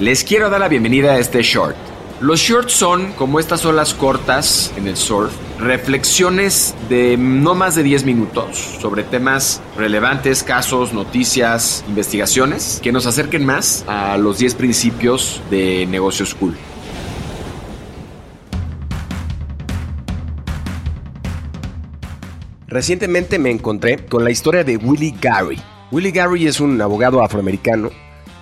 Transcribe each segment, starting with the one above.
Les quiero dar la bienvenida a este short. Los shorts son, como estas olas cortas en el surf, reflexiones de no más de 10 minutos sobre temas relevantes, casos, noticias, investigaciones, que nos acerquen más a los 10 principios de negocios cool. Recientemente me encontré con la historia de Willie Gary. Willie Gary es un abogado afroamericano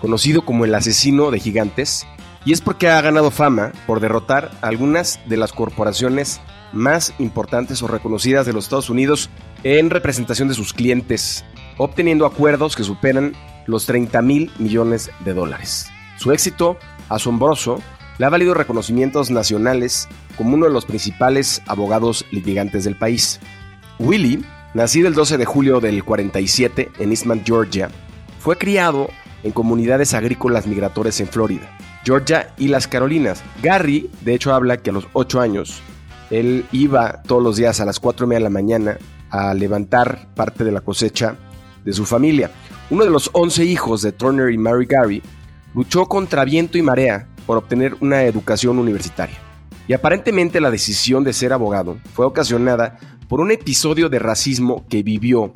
conocido como el asesino de gigantes, y es porque ha ganado fama por derrotar a algunas de las corporaciones más importantes o reconocidas de los Estados Unidos en representación de sus clientes, obteniendo acuerdos que superan los 30 mil millones de dólares. Su éxito, asombroso, le ha valido reconocimientos nacionales como uno de los principales abogados litigantes del país. Willie, nacido el 12 de julio del 47 en Eastman, Georgia, fue criado en comunidades agrícolas migratorias en Florida, Georgia y las Carolinas. Gary, de hecho, habla que a los 8 años él iba todos los días a las 4 de la mañana a levantar parte de la cosecha de su familia. Uno de los 11 hijos de Turner y Mary Gary luchó contra viento y marea por obtener una educación universitaria. Y aparentemente la decisión de ser abogado fue ocasionada por un episodio de racismo que vivió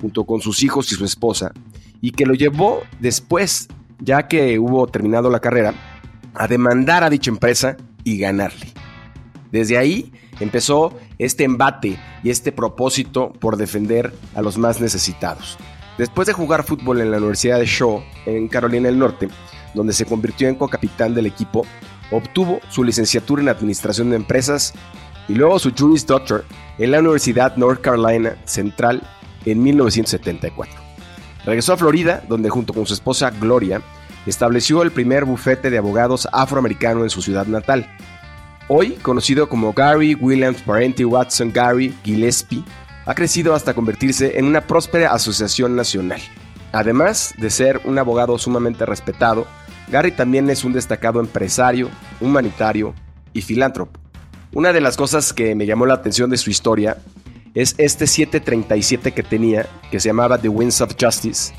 junto con sus hijos y su esposa y que lo llevó después, ya que hubo terminado la carrera, a demandar a dicha empresa y ganarle. Desde ahí empezó este embate y este propósito por defender a los más necesitados. Después de jugar fútbol en la Universidad de Shaw, en Carolina del Norte, donde se convirtió en co-capitán del equipo, obtuvo su licenciatura en Administración de Empresas y luego su Juris Doctor en la Universidad North Carolina Central en 1974. Regresó a Florida, donde junto con su esposa Gloria, estableció el primer bufete de abogados afroamericano en su ciudad natal. Hoy, conocido como Gary Williams Parenti Watson Gary Gillespie, ha crecido hasta convertirse en una próspera asociación nacional. Además de ser un abogado sumamente respetado, Gary también es un destacado empresario, humanitario y filántropo. Una de las cosas que me llamó la atención de su historia es este 737 que tenía, que se llamaba The Winds of Justice,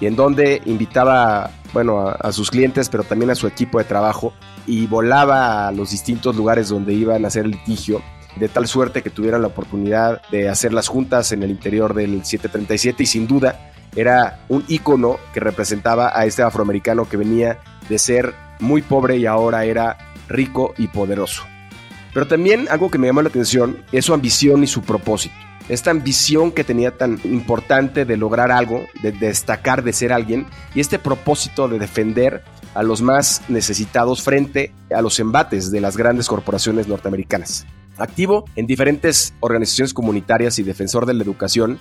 y en donde invitaba, bueno, a, sus clientes, pero también a su equipo de trabajo, y volaba a los distintos lugares donde iban a hacer litigio, de tal suerte que tuvieran la oportunidad de hacer las juntas en el interior del 737, y sin duda era un ícono que representaba a este afroamericano que venía de ser muy pobre y ahora era rico y poderoso. Pero también algo que me llamó la atención es su ambición y su propósito. Esta ambición que tenía tan importante de lograr algo, de destacar, de ser alguien, y este propósito de defender a los más necesitados frente a los embates de las grandes corporaciones norteamericanas. Activo en diferentes organizaciones comunitarias y defensor de la educación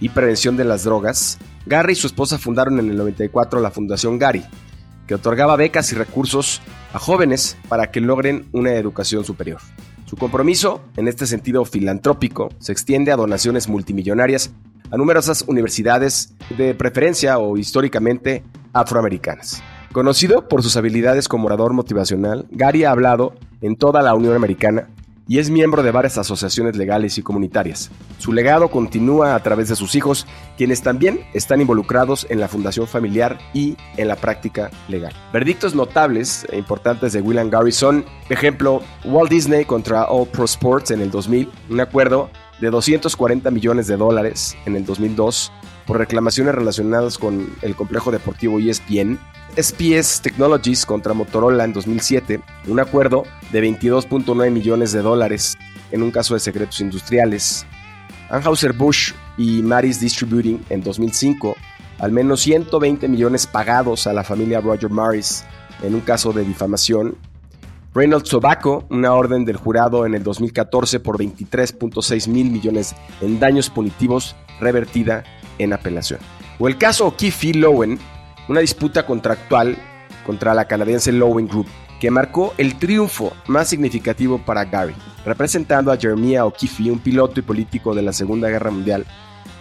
y prevención de las drogas, Gary y su esposa fundaron en el 94 la Fundación Gary, que otorgaba becas y recursos a jóvenes para que logren una educación superior. Su compromiso, en este sentido filantrópico, se extiende a donaciones multimillonarias a numerosas universidades de preferencia o históricamente afroamericanas. Conocido por sus habilidades como orador motivacional, Gary ha hablado en toda la Unión Americana y es miembro de varias asociaciones legales y comunitarias. Su legado continúa a través de sus hijos, quienes también están involucrados en la fundación familiar y en la práctica legal. Verdictos notables e importantes de William Gary son, ejemplo, Walt Disney contra All Pro Sports en el 2000, un acuerdo de 240 millones de dólares en el 2002 por reclamaciones relacionadas con el complejo deportivo ESPN SPS Technologies contra Motorola en 2007, un acuerdo de 22.9 millones de dólares en un caso de secretos industriales. Anheuser-Busch y Maris Distributing en 2005, al menos 120 millones pagados a la familia Roger Maris en un caso de difamación. Reynolds Tobacco, una orden del jurado en el 2014 por 23.6 mil millones en daños punitivos revertida en apelación. O el caso O'Keefe Lowen, una disputa contractual contra la canadiense Lowing Group, que marcó el triunfo más significativo para Gary. Representando a Jeremiah O'Keefe, un piloto y político de la Segunda Guerra Mundial,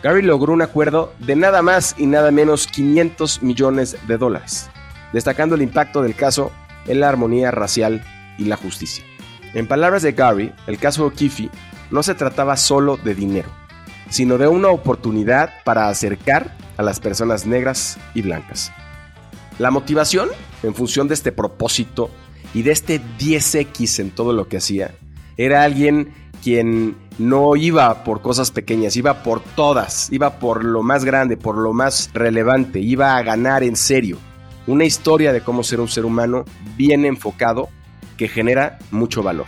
Gary logró un acuerdo de nada más y nada menos 500 millones de dólares, destacando el impacto del caso en la armonía racial y la justicia. En palabras de Gary, el caso O'Keefe no se trataba solo de dinero, sino de una oportunidad para acercar a las personas negras y blancas. La motivación, en función de este propósito y de este 10X en todo lo que hacía, era alguien quien no iba por cosas pequeñas, iba por todas, iba por lo más grande, por lo más relevante, iba a ganar en serio. Una historia de cómo ser un ser humano bien enfocado que genera mucho valor.